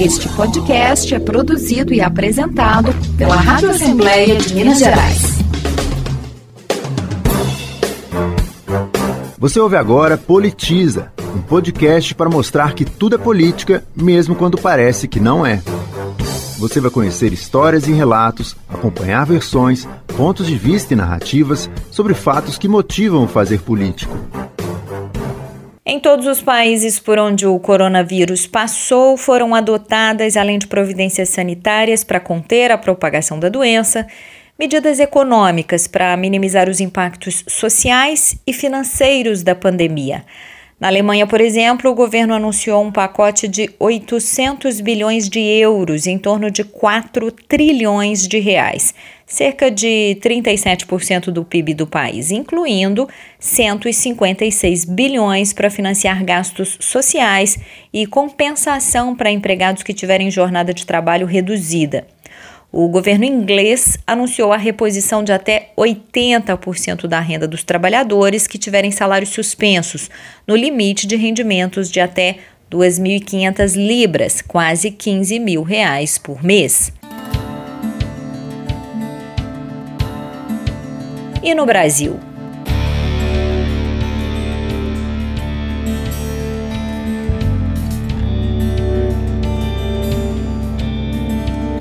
Este podcast é produzido e apresentado pela Rádio Assembleia de Minas Gerais. Você ouve agora Politiza, um podcast para mostrar que tudo é política, mesmo quando parece que não é. Você vai conhecer histórias e relatos, acompanhar versões, pontos de vista e narrativas sobre fatos que motivam o fazer político. Em todos os países por onde o coronavírus passou, foram adotadas, além de providências sanitárias para conter a propagação da doença, medidas econômicas para minimizar os impactos sociais e financeiros da pandemia. Na Alemanha, por exemplo, o governo anunciou um pacote de 800 bilhões de euros, em torno de 4 trilhões de reais, cerca de 37% do PIB do país, incluindo 156 bilhões para financiar gastos sociais e compensação para empregados que tiverem jornada de trabalho reduzida. O governo inglês anunciou a reposição de até 80% da renda dos trabalhadores que tiverem salários suspensos, no limite de rendimentos de até 2.500 libras, quase 15 mil reais por mês. E no Brasil?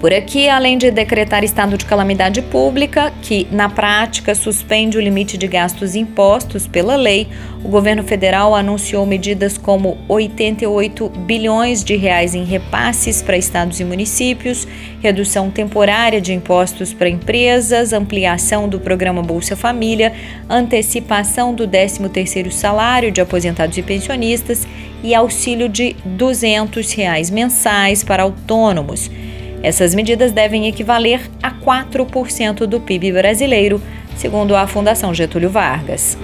Por aqui, além de decretar estado de calamidade pública, que na prática suspende o limite de gastos impostos pela lei, o governo federal anunciou medidas como 88 bilhões de reais em repasses para estados e municípios, redução temporária de impostos para empresas, ampliação do programa Bolsa Família, antecipação do 13º salário de aposentados e pensionistas e auxílio de 200 reais mensais para autônomos. Essas medidas devem equivaler a 4% do PIB brasileiro, segundo a Fundação Getúlio Vargas.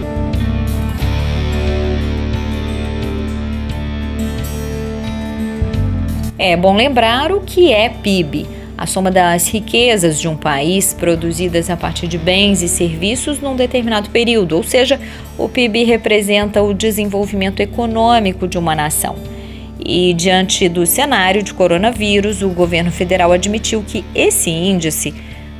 É bom lembrar o que é PIB, a soma das riquezas de um país produzidas a partir de bens e serviços num determinado período, ou seja, o PIB representa o desenvolvimento econômico de uma nação. E diante do cenário de coronavírus, o governo federal admitiu que esse índice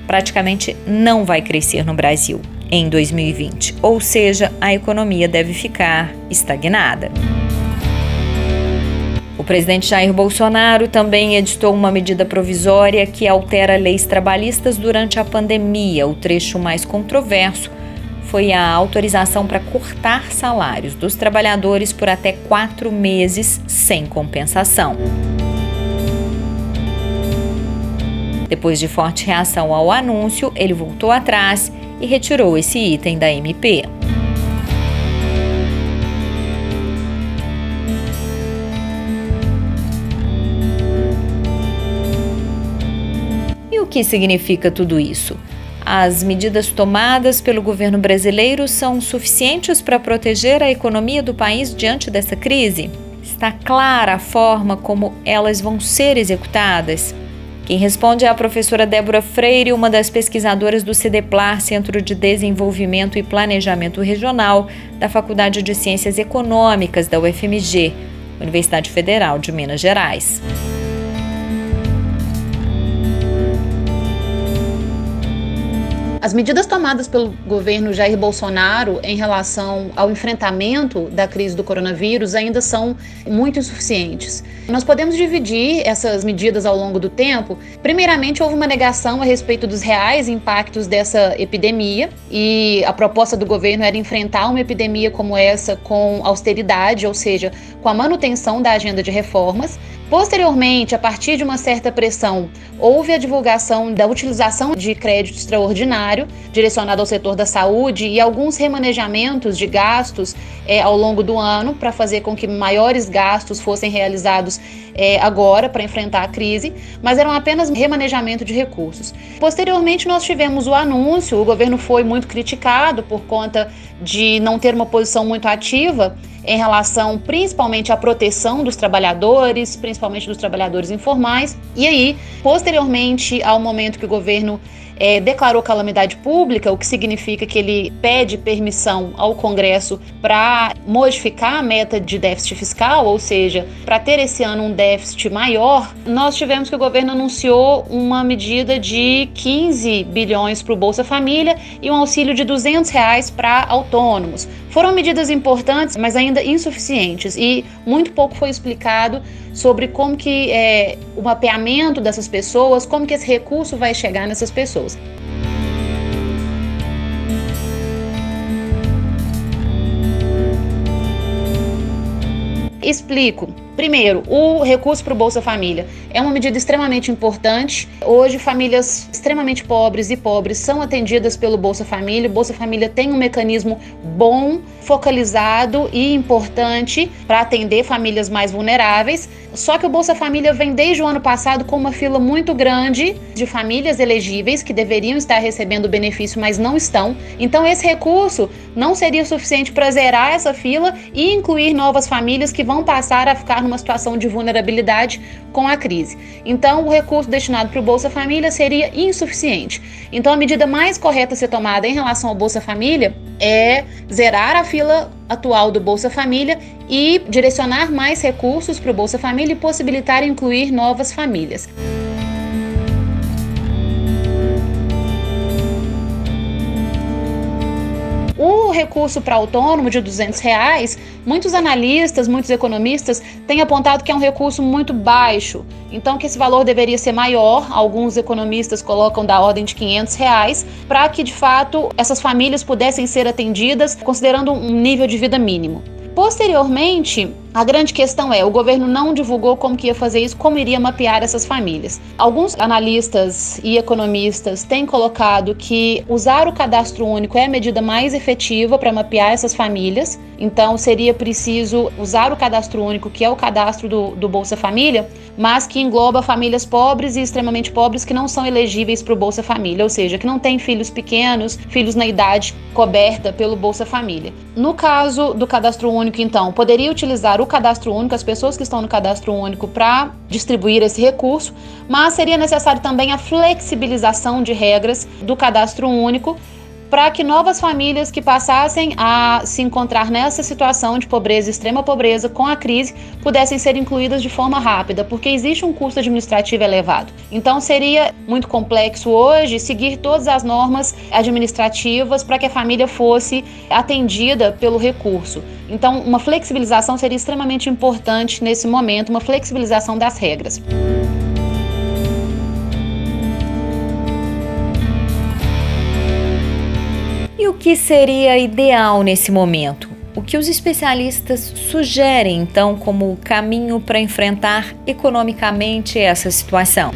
praticamente não vai crescer no Brasil em 2020, ou seja, a economia deve ficar estagnada. O presidente Jair Bolsonaro também editou uma medida provisória que altera leis trabalhistas durante a pandemia. O trecho mais controverso foi a autorização para cortar salários dos trabalhadores por até quatro meses sem compensação. Depois de forte reação ao anúncio, ele voltou atrás e retirou esse item da MP. E o que significa tudo isso? As medidas tomadas pelo governo brasileiro são suficientes para proteger a economia do país diante dessa crise? Está clara a forma como elas vão ser executadas? Quem responde é a professora Débora Freire, uma das pesquisadoras do CDPLAR, Centro de Desenvolvimento e Planejamento Regional, da Faculdade de Ciências Econômicas da UFMG, Universidade Federal de Minas Gerais. As medidas tomadas pelo governo Jair Bolsonaro em relação ao enfrentamento da crise do coronavírus ainda são muito insuficientes. Nós podemos dividir essas medidas ao longo do tempo. Primeiramente, houve uma negação a respeito dos reais impactos dessa epidemia e a proposta do governo era enfrentar uma epidemia como essa com austeridade, ou seja, com a manutenção da agenda de reformas. Posteriormente, a partir de uma certa pressão, houve a divulgação da utilização de crédito extraordinário direcionado ao setor da saúde e alguns remanejamentos de gastos é, ao longo do ano para fazer com que maiores gastos fossem realizados é, agora para enfrentar a crise, mas eram apenas remanejamento de recursos. Posteriormente, nós tivemos o anúncio, o governo foi muito criticado por conta de não ter uma posição muito ativa em relação principalmente à proteção dos trabalhadores, principalmente dos trabalhadores informais. E aí, posteriormente ao momento que o governo é, declarou calamidade pública, o que significa que ele pede permissão ao Congresso para modificar a meta de déficit fiscal, ou seja, para ter esse ano um déficit maior, nós tivemos que o governo anunciou uma medida de 15 bilhões para o Bolsa Família e um auxílio de 200 reais para autônomos. Foram medidas importantes, mas ainda insuficientes e muito pouco foi explicado sobre como que é, o mapeamento dessas pessoas, como que esse recurso vai chegar nessas pessoas. Explico. Primeiro, o recurso para o Bolsa Família é uma medida extremamente importante. Hoje, famílias extremamente pobres e pobres são atendidas pelo Bolsa Família. O Bolsa Família tem um mecanismo bom, focalizado e importante para atender famílias mais vulneráveis. Só que o Bolsa Família vem desde o ano passado com uma fila muito grande de famílias elegíveis que deveriam estar recebendo o benefício, mas não estão. Então, esse recurso não seria suficiente para zerar essa fila e incluir novas famílias que vão passar a ficar numa situação de vulnerabilidade com a crise. Então, o recurso destinado para o Bolsa Família seria insuficiente. Então, a medida mais correta a ser tomada em relação ao Bolsa Família é zerar a fila atual do Bolsa Família e direcionar mais recursos para o Bolsa Família e possibilitar incluir novas famílias. Recurso para autônomo de 200 reais, muitos analistas, muitos economistas têm apontado que é um recurso muito baixo, então que esse valor deveria ser maior. Alguns economistas colocam da ordem de 500 reais, para que de fato essas famílias pudessem ser atendidas considerando um nível de vida mínimo. Posteriormente, a grande questão é, o governo não divulgou como que ia fazer isso, como iria mapear essas famílias. Alguns analistas e economistas têm colocado que usar o cadastro único é a medida mais efetiva para mapear essas famílias. Então, seria preciso usar o cadastro único, que é o cadastro do, do Bolsa Família, mas que engloba famílias pobres e extremamente pobres que não são elegíveis para o Bolsa Família, ou seja, que não têm filhos pequenos, filhos na idade coberta pelo Bolsa Família. No caso do cadastro único, então, poderia utilizar o cadastro único, as pessoas que estão no cadastro único, para distribuir esse recurso, mas seria necessário também a flexibilização de regras do cadastro único para que novas famílias que passassem a se encontrar nessa situação de pobreza, extrema pobreza, com a crise, pudessem ser incluídas de forma rápida, porque existe um custo administrativo elevado. Então seria muito complexo hoje seguir todas as normas administrativas para que a família fosse atendida pelo recurso. Então, uma flexibilização seria extremamente importante nesse momento, uma flexibilização das regras. O que seria ideal nesse momento? O que os especialistas sugerem então como caminho para enfrentar economicamente essa situação?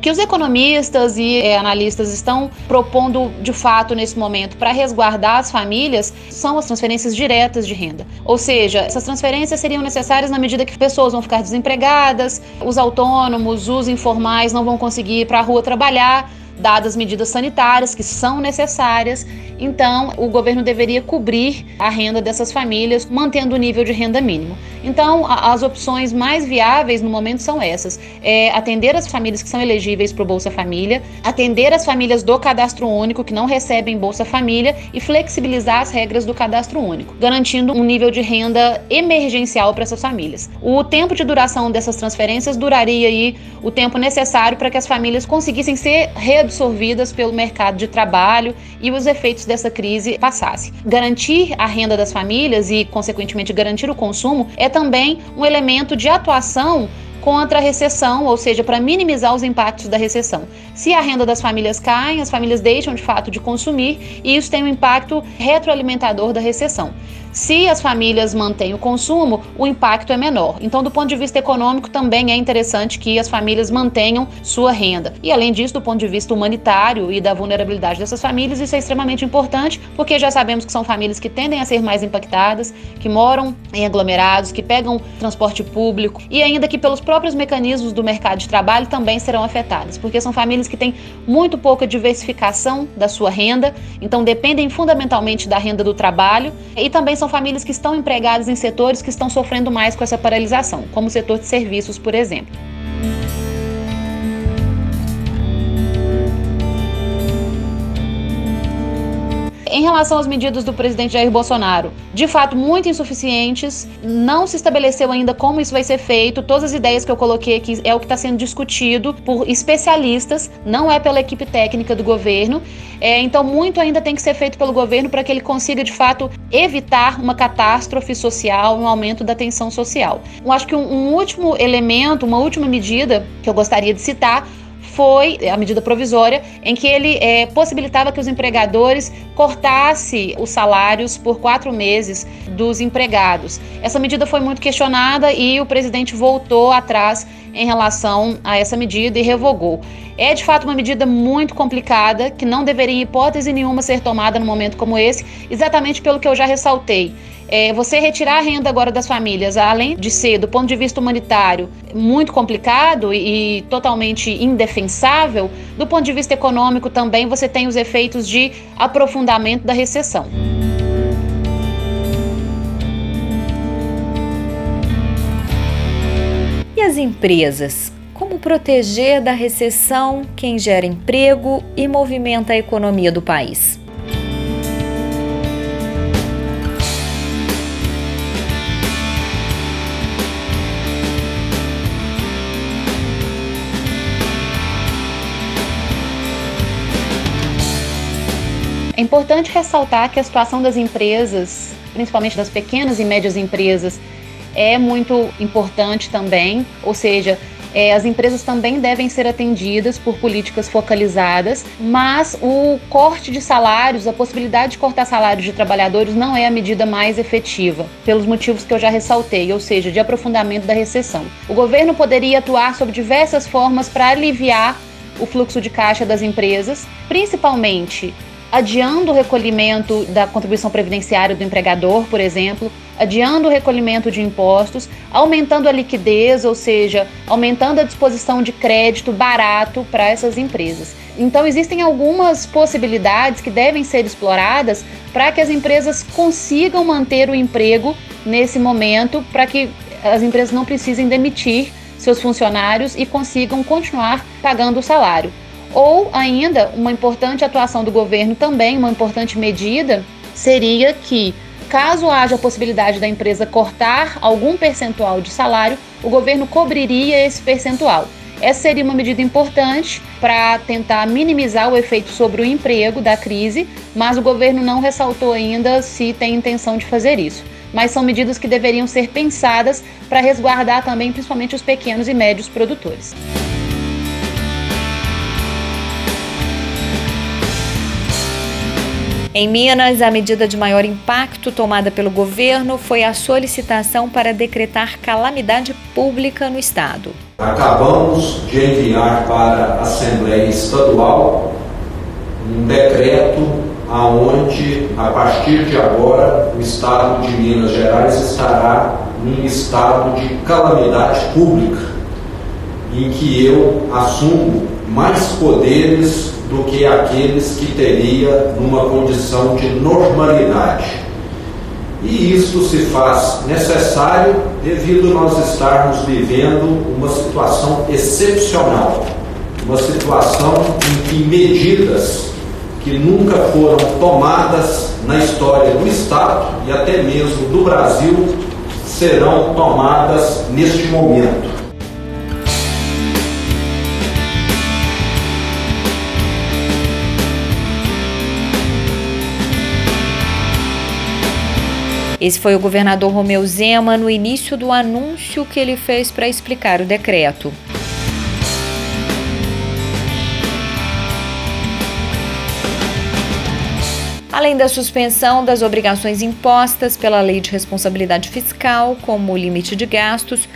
Que os economistas e é, analistas estão propondo de fato nesse momento para resguardar as famílias são as transferências diretas de renda. Ou seja, essas transferências seriam necessárias na medida que pessoas vão ficar desempregadas, os autônomos, os informais não vão conseguir ir para a rua trabalhar dadas medidas sanitárias que são necessárias. Então, o governo deveria cobrir a renda dessas famílias, mantendo o nível de renda mínimo. Então, a, as opções mais viáveis no momento são essas: é atender as famílias que são elegíveis para o Bolsa Família, atender as famílias do cadastro único que não recebem Bolsa Família e flexibilizar as regras do cadastro único, garantindo um nível de renda emergencial para essas famílias. O tempo de duração dessas transferências duraria aí o tempo necessário para que as famílias conseguissem ser reabsorvidas pelo mercado de trabalho e os efeitos dessa crise passassem. Garantir a renda das famílias e, consequentemente, garantir o consumo é também um elemento de atuação contra a recessão, ou seja, para minimizar os impactos da recessão. Se a renda das famílias cai, as famílias deixam de fato de consumir e isso tem um impacto retroalimentador da recessão. Se as famílias mantêm o consumo, o impacto é menor. Então, do ponto de vista econômico, também é interessante que as famílias mantenham sua renda. E além disso, do ponto de vista humanitário e da vulnerabilidade dessas famílias, isso é extremamente importante, porque já sabemos que são famílias que tendem a ser mais impactadas, que moram em aglomerados, que pegam transporte público e ainda que pelos próprios mecanismos do mercado de trabalho também serão afetadas, porque são famílias que têm muito pouca diversificação da sua renda, então dependem fundamentalmente da renda do trabalho e também são famílias que estão empregadas em setores que estão sofrendo mais com essa paralisação, como o setor de serviços, por exemplo. Em relação às medidas do presidente Jair Bolsonaro, de fato muito insuficientes, não se estabeleceu ainda como isso vai ser feito. Todas as ideias que eu coloquei aqui é o que está sendo discutido por especialistas, não é pela equipe técnica do governo. É, então, muito ainda tem que ser feito pelo governo para que ele consiga, de fato, evitar uma catástrofe social, um aumento da tensão social. Eu acho que um, um último elemento, uma última medida que eu gostaria de citar foi a medida provisória em que ele é, possibilitava que os empregadores cortassem os salários por quatro meses dos empregados. Essa medida foi muito questionada e o presidente voltou atrás em relação a essa medida e revogou. É de fato uma medida muito complicada que não deveria, em hipótese nenhuma, ser tomada num momento como esse, exatamente pelo que eu já ressaltei. É, você retirar a renda agora das famílias, além de ser, do ponto de vista humanitário, muito complicado e, e totalmente indefensável, do ponto de vista econômico também você tem os efeitos de aprofundamento da recessão. E as empresas? Como proteger da recessão quem gera emprego e movimenta a economia do país? É importante ressaltar que a situação das empresas, principalmente das pequenas e médias empresas, é muito importante também, ou seja, é, as empresas também devem ser atendidas por políticas focalizadas, mas o corte de salários, a possibilidade de cortar salários de trabalhadores não é a medida mais efetiva, pelos motivos que eu já ressaltei, ou seja, de aprofundamento da recessão. O governo poderia atuar sob diversas formas para aliviar o fluxo de caixa das empresas, principalmente adiando o recolhimento da contribuição previdenciária do empregador, por exemplo, adiando o recolhimento de impostos, aumentando a liquidez, ou seja, aumentando a disposição de crédito barato para essas empresas. Então, existem algumas possibilidades que devem ser exploradas para que as empresas consigam manter o emprego nesse momento, para que as empresas não precisem demitir seus funcionários e consigam continuar pagando o salário. Ou ainda, uma importante atuação do governo também, uma importante medida, seria que, caso haja a possibilidade da empresa cortar algum percentual de salário, o governo cobriria esse percentual. Essa seria uma medida importante para tentar minimizar o efeito sobre o emprego da crise, mas o governo não ressaltou ainda se tem intenção de fazer isso. Mas são medidas que deveriam ser pensadas para resguardar também, principalmente, os pequenos e médios produtores. Em Minas, a medida de maior impacto tomada pelo governo foi a solicitação para decretar calamidade pública no estado. Acabamos de enviar para a Assembleia Estadual um decreto aonde, a partir de agora, o estado de Minas Gerais estará num estado de calamidade pública, em que eu assumo mais poderes do que aqueles que teria numa condição de normalidade. E isso se faz necessário devido nós estarmos vivendo uma situação excepcional, uma situação em que medidas que nunca foram tomadas na história do Estado e até mesmo do Brasil serão tomadas neste momento. Esse foi o governador Romeu Zema no início do anúncio que ele fez para explicar o decreto. além da suspensão das obrigações impostas pela Lei de Responsabilidade Fiscal, como o limite de gastos,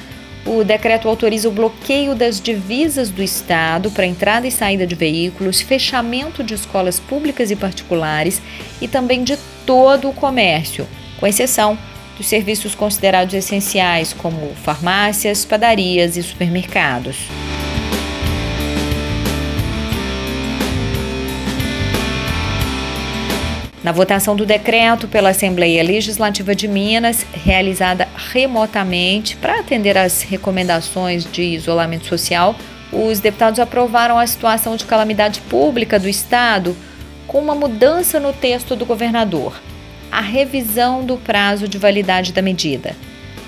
o decreto autoriza o bloqueio das divisas do Estado para entrada e saída de veículos, fechamento de escolas públicas e particulares e também de todo o comércio, com exceção dos serviços considerados essenciais, como farmácias, padarias e supermercados. Na votação do decreto pela Assembleia Legislativa de Minas, realizada remotamente para atender às recomendações de isolamento social, os deputados aprovaram a situação de calamidade pública do Estado com uma mudança no texto do governador, a revisão do prazo de validade da medida.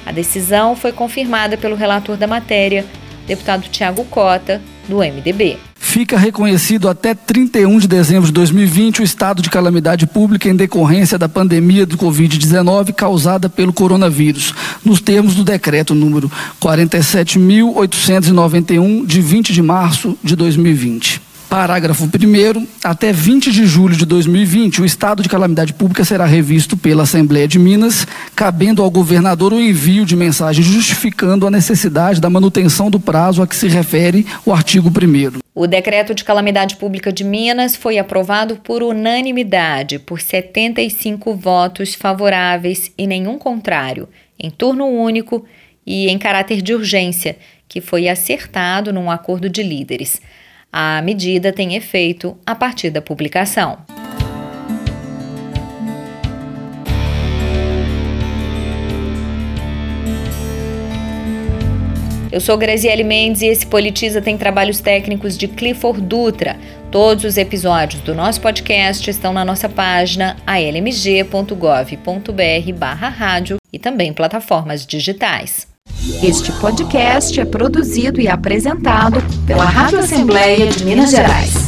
A decisão foi confirmada pelo relator da matéria, deputado Tiago Cota, do MDB fica reconhecido até 31 de dezembro de 2020 o estado de calamidade pública em decorrência da pandemia do Covid-19 causada pelo coronavírus, nos termos do decreto número 47.891, de 20 de março de 2020. Parágrafo 1. Até 20 de julho de 2020, o estado de calamidade pública será revisto pela Assembleia de Minas, cabendo ao governador o envio de mensagem justificando a necessidade da manutenção do prazo a que se refere o artigo 1. O decreto de calamidade pública de Minas foi aprovado por unanimidade, por 75 votos favoráveis e nenhum contrário, em turno único e em caráter de urgência, que foi acertado num acordo de líderes. A medida tem efeito a partir da publicação. Eu sou Graziele Mendes e esse Politiza tem trabalhos técnicos de Clifford Dutra. Todos os episódios do nosso podcast estão na nossa página almg.gov.br barra rádio e também plataformas digitais. Este podcast é produzido e apresentado pela Rádio Assembleia de Minas Gerais.